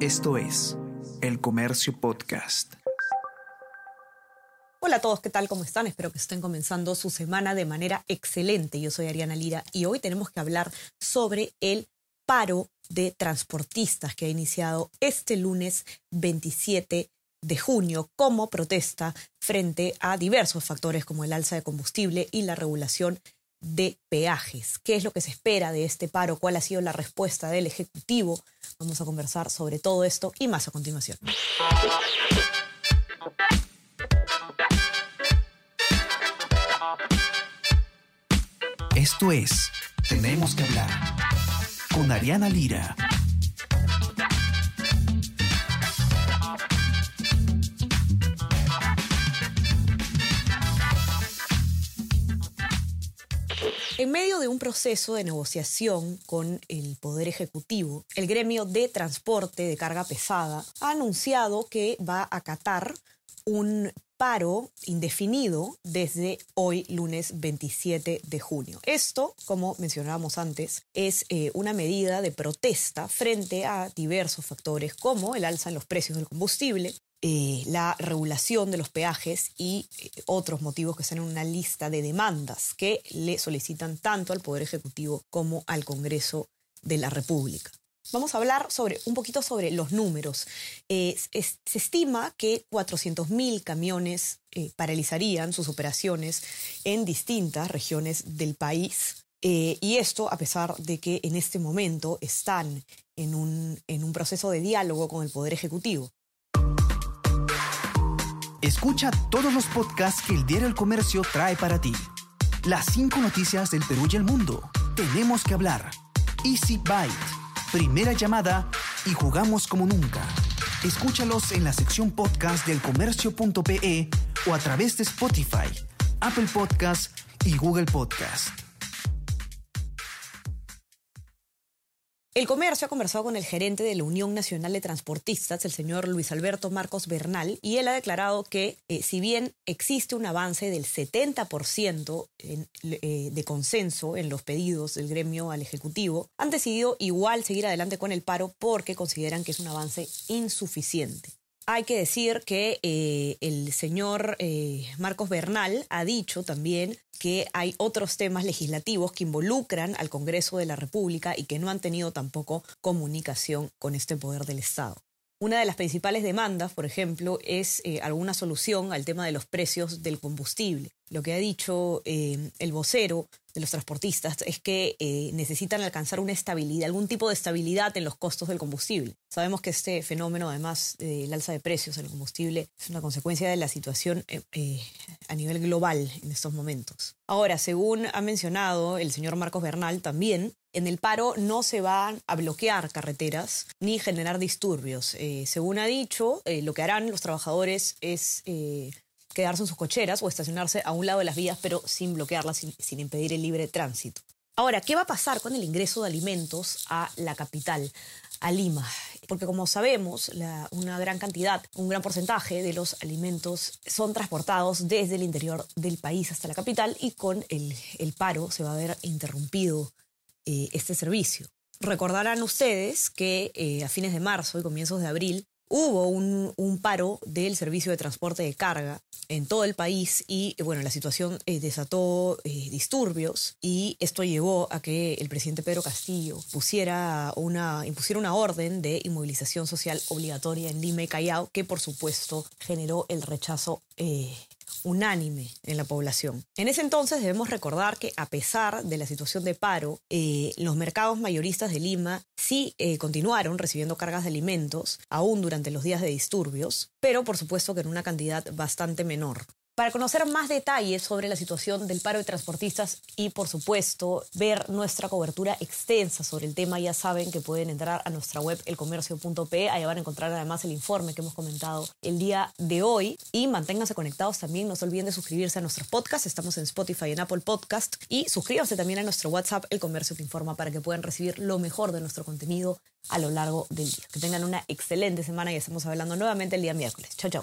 Esto es El Comercio Podcast. Hola a todos, ¿qué tal? ¿Cómo están? Espero que estén comenzando su semana de manera excelente. Yo soy Ariana Lira y hoy tenemos que hablar sobre el paro de transportistas que ha iniciado este lunes 27 de junio como protesta frente a diversos factores como el alza de combustible y la regulación de peajes. ¿Qué es lo que se espera de este paro? ¿Cuál ha sido la respuesta del Ejecutivo? Vamos a conversar sobre todo esto y más a continuación. Esto es Tenemos que hablar con Ariana Lira. En medio de un proceso de negociación con el Poder Ejecutivo, el gremio de transporte de carga pesada ha anunciado que va a acatar un paro indefinido desde hoy, lunes 27 de junio. Esto, como mencionábamos antes, es eh, una medida de protesta frente a diversos factores como el alza en los precios del combustible, eh, la regulación de los peajes y eh, otros motivos que están en una lista de demandas que le solicitan tanto al Poder Ejecutivo como al Congreso de la República. Vamos a hablar sobre, un poquito sobre los números. Eh, se estima que 400.000 camiones paralizarían sus operaciones en distintas regiones del país. y esto a pesar de que en este momento están en un, en un proceso de diálogo con el Poder Ejecutivo. Escucha todos los podcasts que el Diario El Comercio trae para ti. Las cinco noticias del Perú y el mundo. Tenemos que hablar. Easy Byte. Primera llamada y jugamos como nunca. Escúchalos en la sección podcast del comercio.pe o a través de Spotify, Apple Podcast y Google Podcast. El comercio ha conversado con el gerente de la Unión Nacional de Transportistas, el señor Luis Alberto Marcos Bernal, y él ha declarado que eh, si bien existe un avance del 70% eh, de consenso en los pedidos del gremio al Ejecutivo, han decidido igual seguir adelante con el paro porque consideran que es un avance insuficiente. Hay que decir que eh, el señor eh, Marcos Bernal ha dicho también que hay otros temas legislativos que involucran al Congreso de la República y que no han tenido tampoco comunicación con este poder del Estado. Una de las principales demandas, por ejemplo, es eh, alguna solución al tema de los precios del combustible. Lo que ha dicho el vocero de los transportistas es que eh, necesitan alcanzar una estabilidad, algún tipo de estabilidad en los costos del combustible. Sabemos que este fenómeno, además del alza de precios del combustible, es una consecuencia de la situación eh, eh, a nivel global en estos momentos. Ahora, según ha mencionado el señor Marcos Bernal también, en el paro no se van a bloquear carreteras ni generar disturbios. según ha dicho, lo que harán los trabajadores es quedarse en sus cocheras o estacionarse a un lado de las vías, pero sin bloquearlas, sin, impedir el libre tránsito. Ahora, ¿qué va a pasar con el ingreso de alimentos a la capital, a Lima? Porque como sabemos, una gran cantidad, un gran porcentaje de los alimentos son transportados desde el interior del país hasta la capital y con el, paro se va a ver interrumpido eh, este servicio. Recordarán ustedes que eh, a fines de marzo y comienzos de abril hubo un, paro del servicio de transporte de carga en todo el país y bueno, la situación eh, desató eh, disturbios y esto llevó a que el presidente Pedro Castillo pusiera una, impusiera una orden de inmovilización social obligatoria en Lima y Callao que por supuesto generó el rechazo eh, unánime en la población. En ese entonces debemos recordar que a pesar de la situación de paro, eh, los mercados mayoristas de Lima sí eh, continuaron recibiendo cargas de alimentos, aún durante los días de disturbios, pero por supuesto que en una cantidad bastante menor. Para conocer más detalles sobre la situación del paro de transportistas y, por supuesto, ver nuestra cobertura extensa sobre el tema, ya saben que pueden entrar a nuestra web elcomercio.pe. Ahí van a encontrar además el informe que hemos comentado el día de hoy. Y manténganse conectados también. No se olviden de suscribirse a nuestros podcasts. Estamos en Spotify y en Apple Podcast. Y suscríbanse también a nuestro WhatsApp, El Comercio Te Informa, para que puedan recibir lo mejor de nuestro contenido a lo largo del día. Que tengan una excelente semana y estamos hablando nuevamente el día miércoles. Chao, chao.